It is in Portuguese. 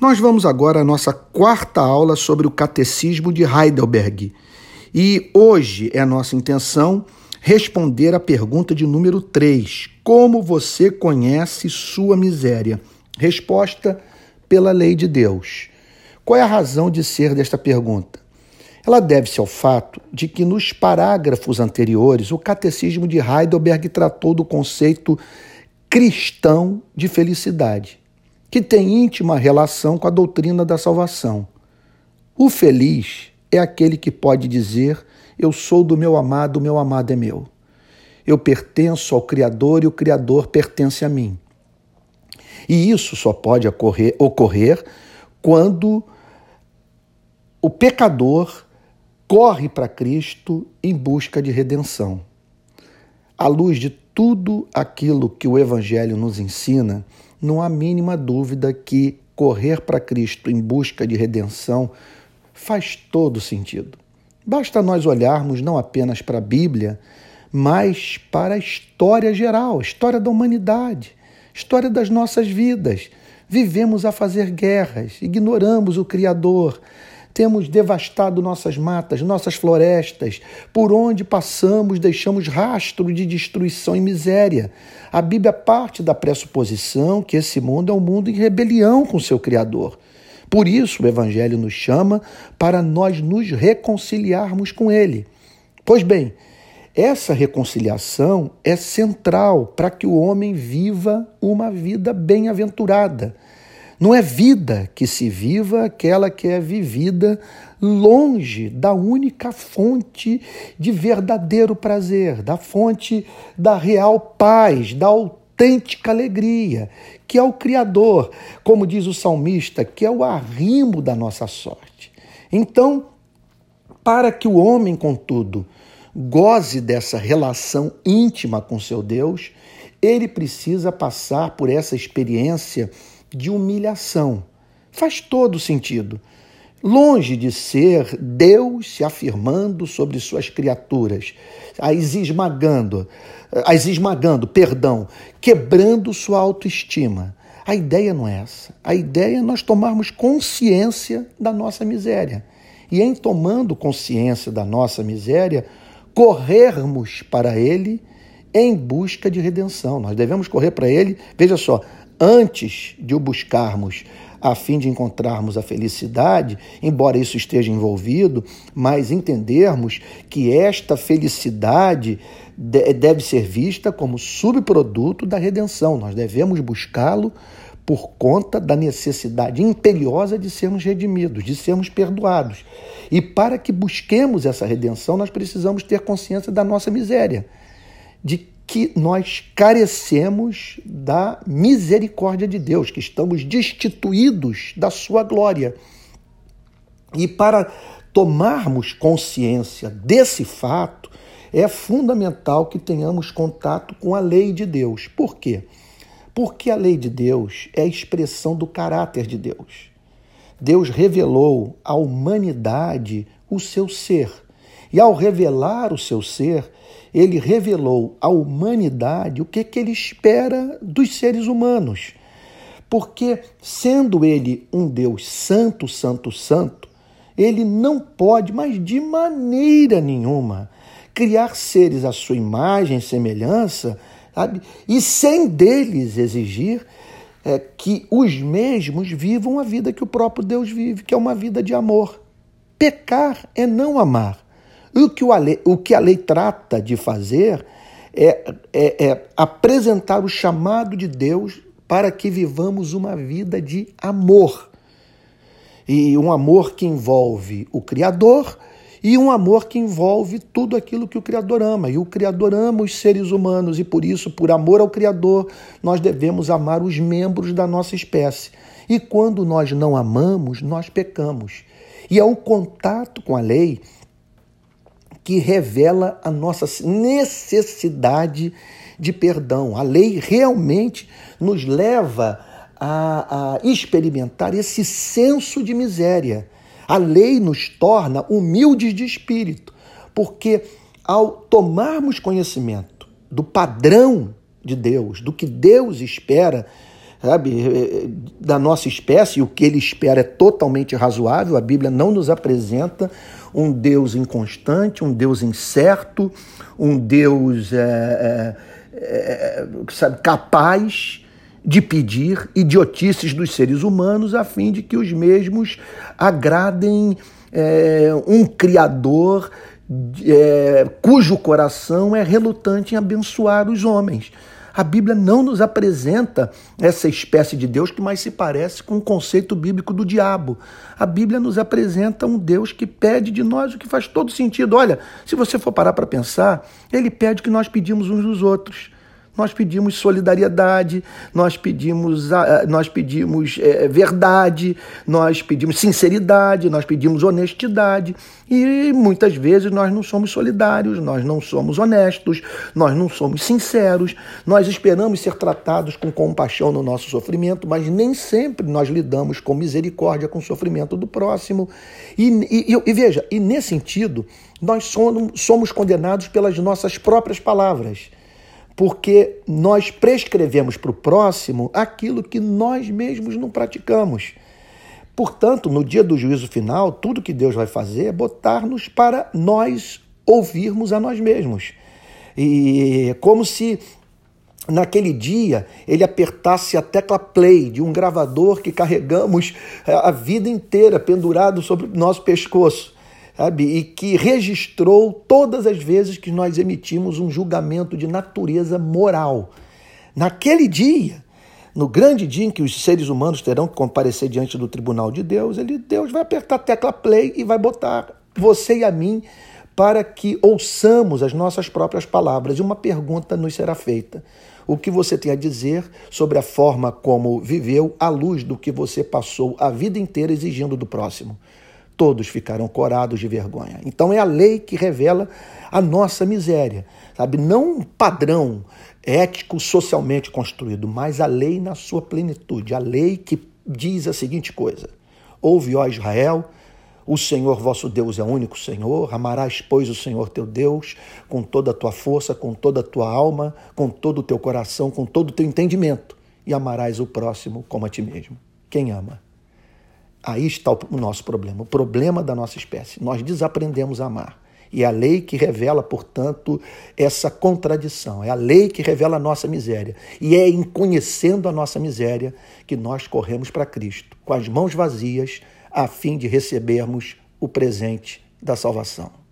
Nós vamos agora à nossa quarta aula sobre o Catecismo de Heidelberg. E hoje é a nossa intenção responder a pergunta de número 3: Como você conhece sua miséria? Resposta: pela lei de Deus. Qual é a razão de ser desta pergunta? Ela deve-se ao fato de que nos parágrafos anteriores o Catecismo de Heidelberg tratou do conceito cristão de felicidade que tem íntima relação com a doutrina da salvação. O feliz é aquele que pode dizer: Eu sou do meu amado, o meu amado é meu. Eu pertenço ao Criador e o Criador pertence a mim. E isso só pode ocorrer, ocorrer quando o pecador corre para Cristo em busca de redenção. À luz de tudo aquilo que o Evangelho nos ensina, não há mínima dúvida que correr para Cristo em busca de redenção faz todo sentido. Basta nós olharmos não apenas para a Bíblia, mas para a história geral, história da humanidade, história das nossas vidas. Vivemos a fazer guerras, ignoramos o Criador, temos devastado nossas matas, nossas florestas. Por onde passamos, deixamos rastro de destruição e miséria. A Bíblia parte da pressuposição que esse mundo é um mundo em rebelião com seu Criador. Por isso, o Evangelho nos chama para nós nos reconciliarmos com Ele. Pois bem, essa reconciliação é central para que o homem viva uma vida bem-aventurada não é vida que se viva aquela que é vivida longe da única fonte de verdadeiro prazer, da fonte da real paz, da autêntica alegria, que é o Criador, como diz o salmista, que é o arrimo da nossa sorte. Então, para que o homem, contudo, goze dessa relação íntima com seu Deus, ele precisa passar por essa experiência de humilhação. Faz todo sentido. Longe de ser Deus se afirmando sobre suas criaturas, as esmagando, as esmagando, perdão, quebrando sua autoestima. A ideia não é essa. A ideia é nós tomarmos consciência da nossa miséria. E em tomando consciência da nossa miséria, corrermos para Ele em busca de redenção. Nós devemos correr para Ele, veja só, antes de o buscarmos a fim de encontrarmos a felicidade, embora isso esteja envolvido, mas entendermos que esta felicidade deve ser vista como subproduto da redenção. Nós devemos buscá-lo por conta da necessidade imperiosa de sermos redimidos, de sermos perdoados. E para que busquemos essa redenção, nós precisamos ter consciência da nossa miséria, de que nós carecemos da misericórdia de Deus, que estamos destituídos da sua glória. E para tomarmos consciência desse fato, é fundamental que tenhamos contato com a lei de Deus. Por quê? Porque a lei de Deus é a expressão do caráter de Deus. Deus revelou à humanidade o seu ser. E ao revelar o seu ser, ele revelou à humanidade o que, que ele espera dos seres humanos. Porque, sendo ele um Deus santo, santo, santo, ele não pode, mas de maneira nenhuma, criar seres à sua imagem e semelhança, sabe? e sem deles exigir é, que os mesmos vivam a vida que o próprio Deus vive, que é uma vida de amor. Pecar é não amar. O que, a lei, o que a lei trata de fazer é, é, é apresentar o chamado de Deus para que vivamos uma vida de amor. E um amor que envolve o Criador e um amor que envolve tudo aquilo que o Criador ama. E o Criador ama os seres humanos, e por isso, por amor ao Criador, nós devemos amar os membros da nossa espécie. E quando nós não amamos, nós pecamos. E é o contato com a lei que revela a nossa necessidade de perdão. A lei realmente nos leva a, a experimentar esse senso de miséria. A lei nos torna humildes de espírito, porque ao tomarmos conhecimento do padrão de Deus, do que Deus espera sabe, da nossa espécie, o que ele espera é totalmente razoável. A Bíblia não nos apresenta um Deus inconstante, um Deus incerto, um Deus é, é, é, sabe, capaz de pedir idiotices dos seres humanos a fim de que os mesmos agradem é, um Criador é, cujo coração é relutante em abençoar os homens. A Bíblia não nos apresenta essa espécie de Deus que mais se parece com o conceito bíblico do diabo. A Bíblia nos apresenta um Deus que pede de nós o que faz todo sentido. Olha, se você for parar para pensar, ele pede o que nós pedimos uns dos outros. Nós pedimos solidariedade, nós pedimos, nós pedimos é, verdade, nós pedimos sinceridade, nós pedimos honestidade. E muitas vezes nós não somos solidários, nós não somos honestos, nós não somos sinceros, nós esperamos ser tratados com compaixão no nosso sofrimento, mas nem sempre nós lidamos com misericórdia com o sofrimento do próximo. E, e, e veja, e nesse sentido, nós somos, somos condenados pelas nossas próprias palavras porque nós prescrevemos para o próximo aquilo que nós mesmos não praticamos. Portanto, no dia do juízo final, tudo que Deus vai fazer é botar-nos para nós ouvirmos a nós mesmos. E como se naquele dia ele apertasse a tecla play de um gravador que carregamos a vida inteira pendurado sobre o nosso pescoço sabe? E que registrou todas as vezes que nós emitimos um julgamento de natureza moral. Naquele dia, no grande dia em que os seres humanos terão que comparecer diante do tribunal de Deus, ele, Deus vai apertar a tecla play e vai botar você e a mim para que ouçamos as nossas próprias palavras. E uma pergunta nos será feita: o que você tem a dizer sobre a forma como viveu à luz do que você passou a vida inteira exigindo do próximo? Todos ficaram corados de vergonha. Então é a lei que revela a nossa miséria, sabe? Não um padrão ético socialmente construído, mas a lei na sua plenitude, a lei que diz a seguinte coisa: Ouve, ó Israel, o Senhor vosso Deus é o único Senhor, amarás, pois, o Senhor teu Deus com toda a tua força, com toda a tua alma, com todo o teu coração, com todo o teu entendimento, e amarás o próximo como a ti mesmo. Quem ama? Aí está o nosso problema, o problema da nossa espécie. Nós desaprendemos a amar. E é a lei que revela, portanto, essa contradição. É a lei que revela a nossa miséria. E é em conhecendo a nossa miséria que nós corremos para Cristo, com as mãos vazias, a fim de recebermos o presente da salvação.